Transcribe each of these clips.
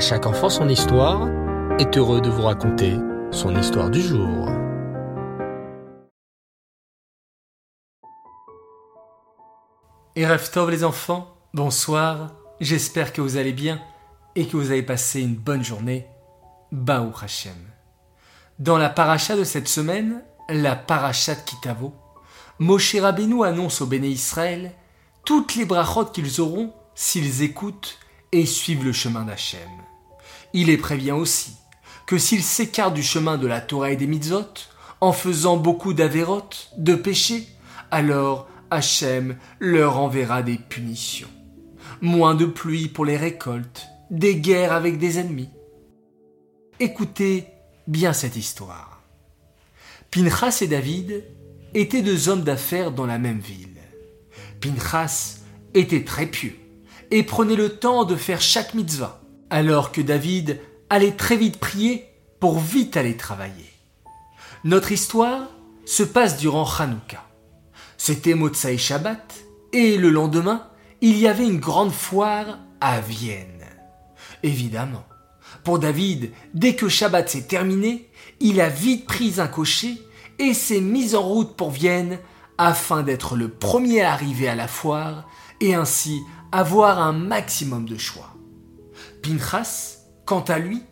Chaque enfant son histoire est heureux de vous raconter son histoire du jour. Et Tov les enfants, bonsoir, j'espère que vous allez bien et que vous avez passé une bonne journée. Baou Hashem. Dans la paracha de cette semaine, la paracha de Kitavo, Moshe Rabbeinu annonce au béné Israël toutes les brachot qu'ils auront s'ils écoutent et suivent le chemin d'Hachem. Il les prévient aussi que s'ils s'écartent du chemin de la Torah et des mitzvot, en faisant beaucoup d'avérotes, de péchés, alors Hachem leur enverra des punitions. Moins de pluie pour les récoltes, des guerres avec des ennemis. Écoutez bien cette histoire. Pinchas et David étaient deux hommes d'affaires dans la même ville. Pinchas était très pieux et prenait le temps de faire chaque mitzvah, alors que David allait très vite prier pour vite aller travailler. Notre histoire se passe durant Hanouka. C'était Motsai Shabbat, et le lendemain, il y avait une grande foire à Vienne. Évidemment, pour David, dès que Shabbat s'est terminé, il a vite pris un cocher et s'est mis en route pour Vienne afin d'être le premier à arriver à la foire et ainsi avoir un maximum de choix. Pinchas, quant à lui,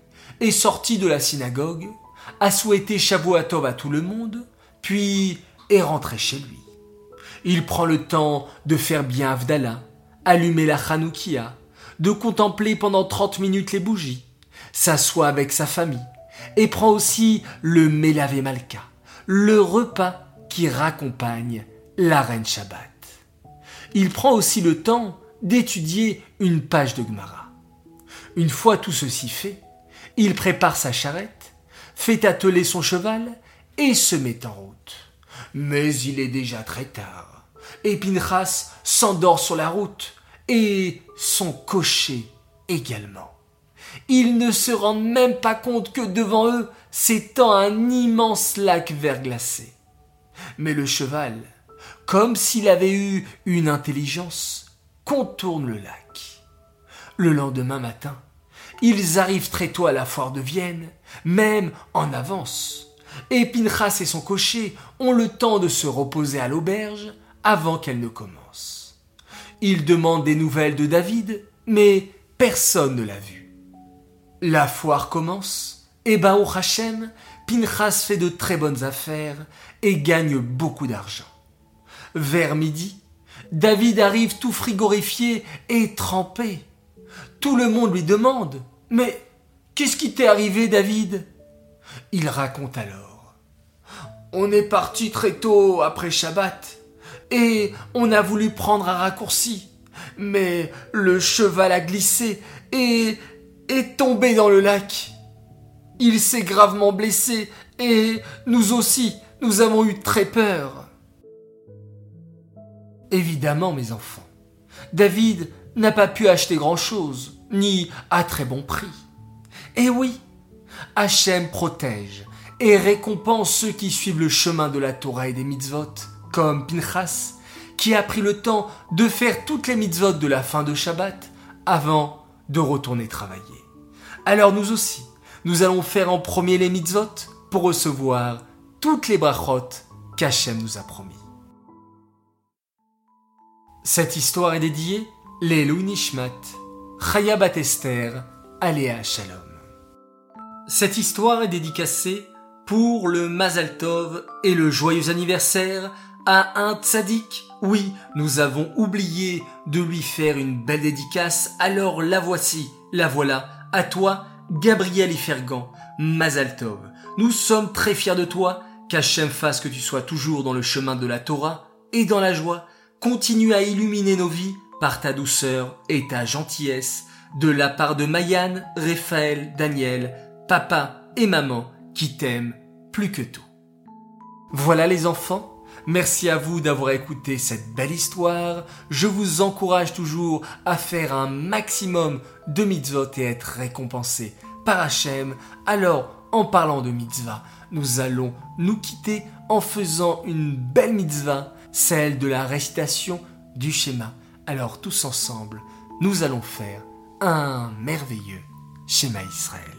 est sorti de la synagogue, a souhaité Shavuatov à tout le monde, puis est rentré chez lui. Il prend le temps de faire bien Avdallah, allumer la Hanoukia, de contempler pendant 30 minutes les bougies, s'assoit avec sa famille, et prend aussi le Melavé Malka, le repas qui raccompagne la reine Shabbat. Il prend aussi le temps d'étudier une page de Gemara. Une fois tout ceci fait, il prépare sa charrette, fait atteler son cheval et se met en route. Mais il est déjà très tard, et s'endort sur la route, et son cocher également. Ils ne se rendent même pas compte que devant eux s'étend un immense lac verglacé. Mais le cheval, comme s'il avait eu une intelligence, contourne le lac. Le lendemain matin, ils arrivent très tôt à la foire de Vienne, même en avance. Et Pinchas et son cocher ont le temps de se reposer à l'auberge avant qu'elle ne commence. Ils demandent des nouvelles de David, mais personne ne l'a vu. La foire commence, et Baruch Hashem, Pinchas fait de très bonnes affaires et gagne beaucoup d'argent. Vers midi, David arrive tout frigorifié et trempé. Tout le monde lui demande Mais qu'est-ce qui t'est arrivé, David? Il raconte alors On est parti très tôt après Shabbat et on a voulu prendre un raccourci, mais le cheval a glissé et est tombé dans le lac. Il s'est gravement blessé et nous aussi, nous avons eu très peur. Évidemment, mes enfants, David n'a pas pu acheter grand-chose, ni à très bon prix. Et oui, Hachem protège et récompense ceux qui suivent le chemin de la Torah et des mitzvot, comme Pinchas, qui a pris le temps de faire toutes les mitzvot de la fin de Shabbat avant de retourner travailler. Alors nous aussi, nous allons faire en premier les mitzvot pour recevoir toutes les brachot qu'Hachem nous a promis. Cette histoire est dédiée Lelou Nishmat, Chaya Esther, Aléa Shalom. Cette histoire est dédicacée pour le Mazal Tov et le joyeux anniversaire à un tzaddik. Oui, nous avons oublié de lui faire une belle dédicace, alors la voici, la voilà, à toi, Gabriel Ifergan, Mazal Tov. Nous sommes très fiers de toi, qu'Hachem fasse que tu sois toujours dans le chemin de la Torah et dans la joie, continue à illuminer nos vies par ta douceur et ta gentillesse, de la part de Mayan, Raphaël, Daniel, papa et maman qui t'aiment plus que tout. Voilà les enfants, merci à vous d'avoir écouté cette belle histoire. Je vous encourage toujours à faire un maximum de mitzvot et être récompensé par Hachem. Alors, en parlant de mitzvah, nous allons nous quitter en faisant une belle mitzvah celle de la récitation du schéma. Alors tous ensemble, nous allons faire un merveilleux Shema Israël.